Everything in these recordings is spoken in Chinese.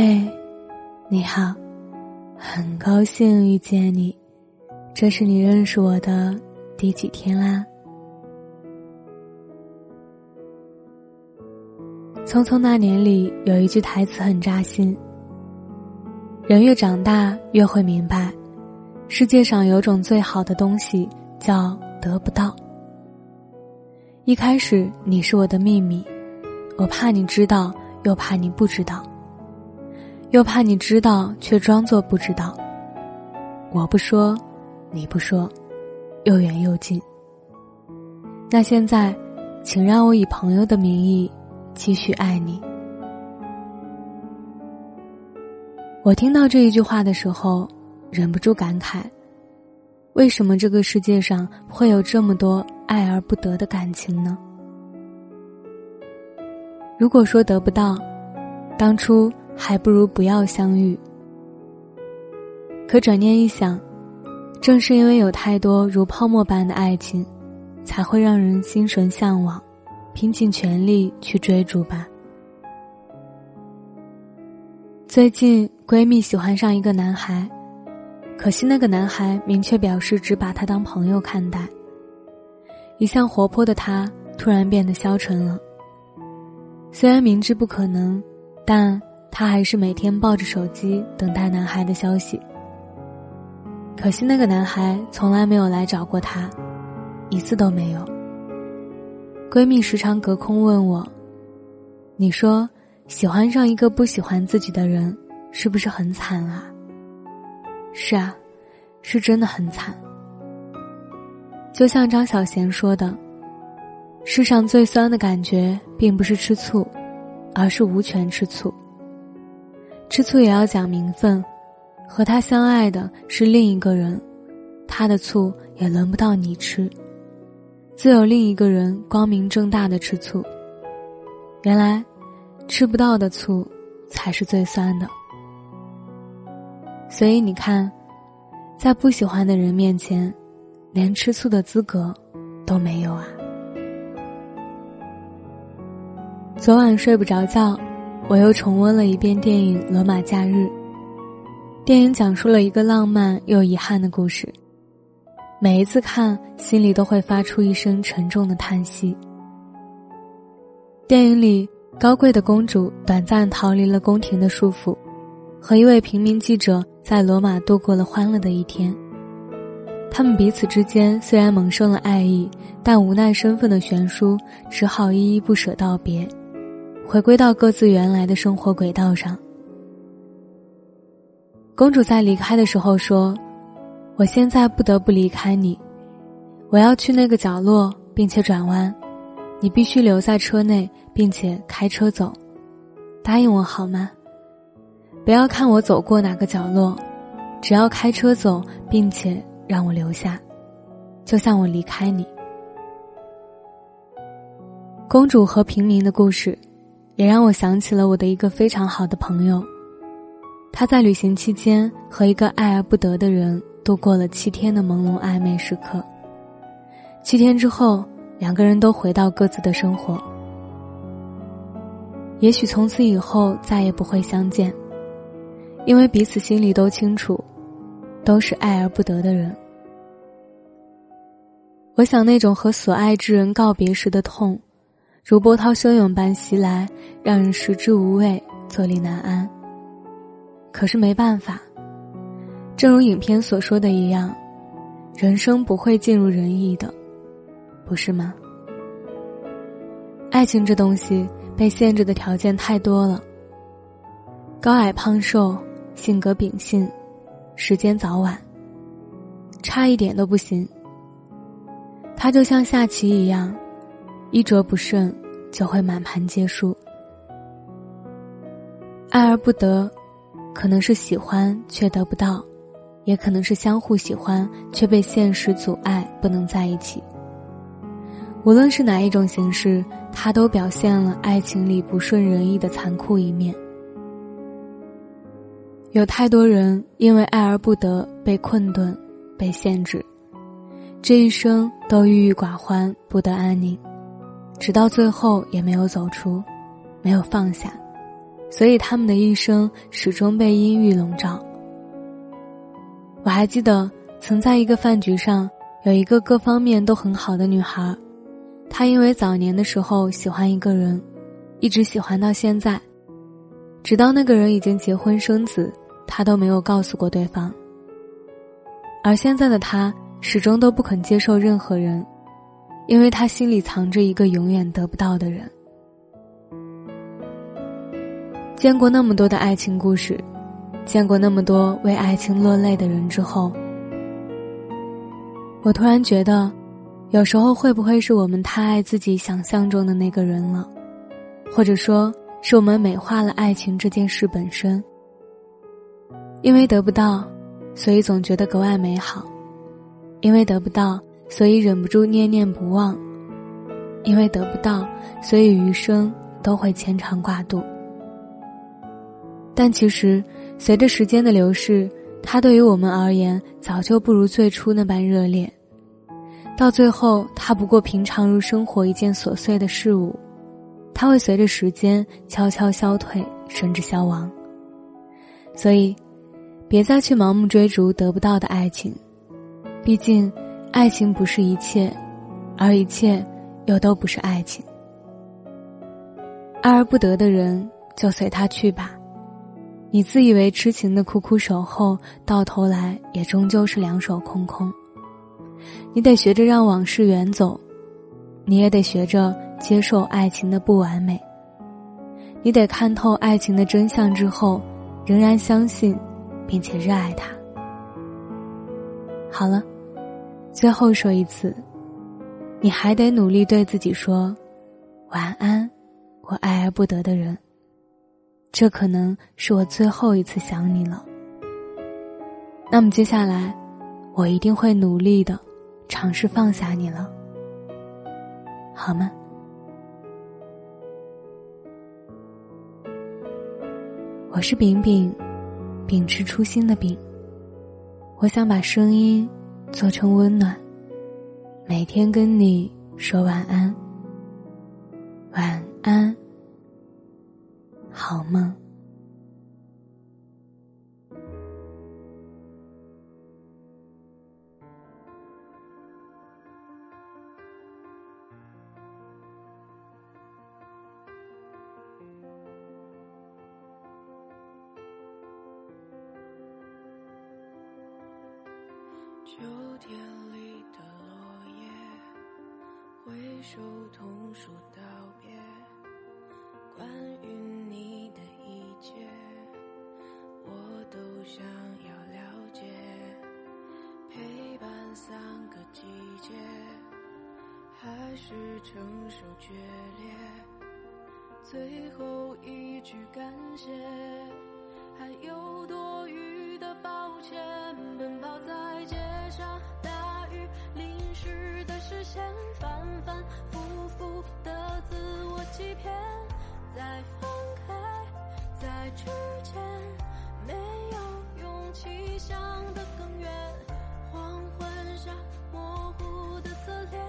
嘿，你好，很高兴遇见你。这是你认识我的第几天啦？《匆匆那年》里有一句台词很扎心：人越长大，越会明白，世界上有种最好的东西叫得不到。一开始你是我的秘密，我怕你知道，又怕你不知道。又怕你知道，却装作不知道。我不说，你不说，又远又近。那现在，请让我以朋友的名义继续爱你。我听到这一句话的时候，忍不住感慨：为什么这个世界上会有这么多爱而不得的感情呢？如果说得不到，当初。还不如不要相遇。可转念一想，正是因为有太多如泡沫般的爱情，才会让人心神向往，拼尽全力去追逐吧。最近闺蜜喜欢上一个男孩，可惜那个男孩明确表示只把她当朋友看待。一向活泼的她突然变得消沉了。虽然明知不可能，但。她还是每天抱着手机等待男孩的消息。可惜那个男孩从来没有来找过她，一次都没有。闺蜜时常隔空问我：“你说喜欢上一个不喜欢自己的人，是不是很惨啊？”是啊，是真的很惨。就像张小娴说的：“世上最酸的感觉，并不是吃醋，而是无权吃醋。”吃醋也要讲名分，和他相爱的是另一个人，他的醋也轮不到你吃，自有另一个人光明正大的吃醋。原来，吃不到的醋才是最酸的。所以你看，在不喜欢的人面前，连吃醋的资格都没有啊！昨晚睡不着觉。我又重温了一遍电影《罗马假日》。电影讲述了一个浪漫又遗憾的故事，每一次看，心里都会发出一声沉重的叹息。电影里，高贵的公主短暂逃离了宫廷的束缚，和一位平民记者在罗马度过了欢乐的一天。他们彼此之间虽然萌生了爱意，但无奈身份的悬殊，只好依依不舍道别。回归到各自原来的生活轨道上。公主在离开的时候说：“我现在不得不离开你，我要去那个角落，并且转弯，你必须留在车内，并且开车走，答应我好吗？不要看我走过哪个角落，只要开车走，并且让我留下，就像我离开你。”公主和平民的故事。也让我想起了我的一个非常好的朋友，他在旅行期间和一个爱而不得的人度过了七天的朦胧暧昧时刻。七天之后，两个人都回到各自的生活，也许从此以后再也不会相见，因为彼此心里都清楚，都是爱而不得的人。我想，那种和所爱之人告别时的痛。如波涛汹涌般袭来，让人食之无味，坐立难安。可是没办法，正如影片所说的一样，人生不会尽如人意的，不是吗？爱情这东西被限制的条件太多了，高矮胖瘦、性格秉性、时间早晚，差一点都不行。它就像下棋一样。一着不慎，就会满盘皆输。爱而不得，可能是喜欢却得不到，也可能是相互喜欢却被现实阻碍，不能在一起。无论是哪一种形式，它都表现了爱情里不顺人意的残酷一面。有太多人因为爱而不得，被困顿，被限制，这一生都郁郁寡欢，不得安宁。直到最后也没有走出，没有放下，所以他们的一生始终被阴郁笼罩。我还记得，曾在一个饭局上，有一个各方面都很好的女孩，她因为早年的时候喜欢一个人，一直喜欢到现在，直到那个人已经结婚生子，她都没有告诉过对方。而现在的她，始终都不肯接受任何人，因为他心里藏着一个永远得不到的人。见过那么多的爱情故事。见过那么多为爱情落泪的人之后，我突然觉得，有时候会不会是我们太爱自己想象中的那个人了，或者说是我们美化了爱情这件事本身？因为得不到，所以总觉得格外美好；因为得不到，所以忍不住念念不忘；因为得不到，所以余生都会牵肠挂肚。但其实。随着时间的流逝，它对于我们而言早就不如最初那般热烈。到最后，它不过平常如生活一件琐碎的事物，它会随着时间悄悄消退，甚至消亡。所以，别再去盲目追逐得不到的爱情，毕竟，爱情不是一切，而一切又都不是爱情。爱而不得的人，就随他去吧。你自以为痴情的苦苦守候，到头来也终究是两手空空。你得学着让往事远走，你也得学着接受爱情的不完美。你得看透爱情的真相之后，仍然相信，并且热爱它。好了，最后说一次，你还得努力对自己说，晚安，我爱而不得的人。这可能是我最后一次想你了。那么接下来，我一定会努力的，尝试放下你了，好吗？我是饼饼，秉持初心的饼。我想把声音做成温暖，每天跟你说晚安，晚安。好梦。挥手同说道别。关于你的一切，我都想要了解。陪伴三个季节，还是承受决裂。最后一句感谢，还有多余的抱歉。奔跑在街上，大雨淋湿的视线，在放开，在之前没有勇气想得更远。黄昏下模糊的侧脸，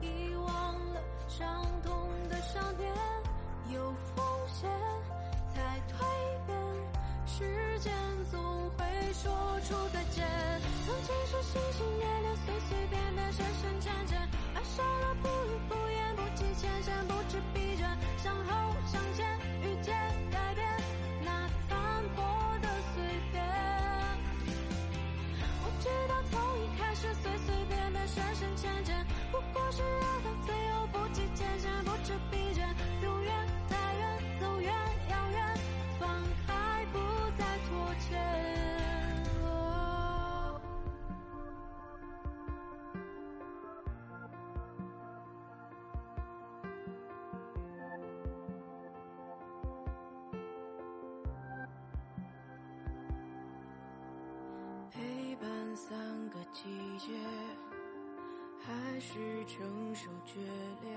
遗忘了伤痛的少年。有风险才蜕变，时间总会说出再见。曾经是心心念念，随随便便，深深浅浅，爱上了不语不后。季节，还是承受决裂。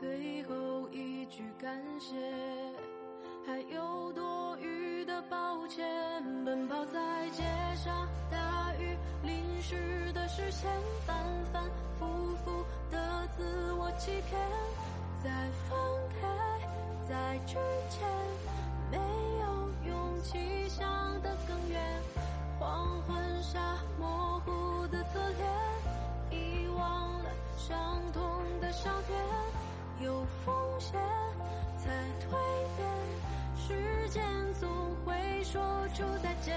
最后一句感谢，还有多余的抱歉。奔跑在街上，大雨淋湿的视线，反反复复的自我欺骗。再放开，在之前，没有勇气想得更远。黄昏下模糊的侧脸遗忘了伤痛的少年有风险才蜕变时间总会说出再见。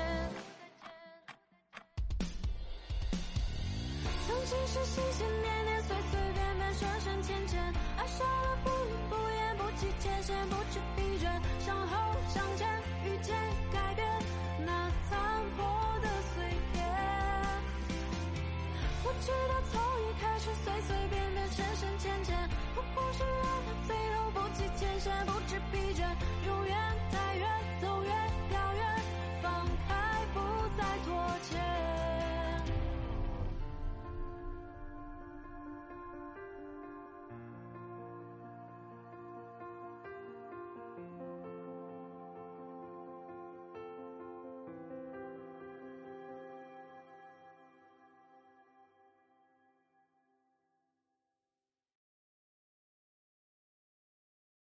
曾经是心心念念随随便便深深浅浅爱上了不语不言不计前嫌不知疲倦向后向前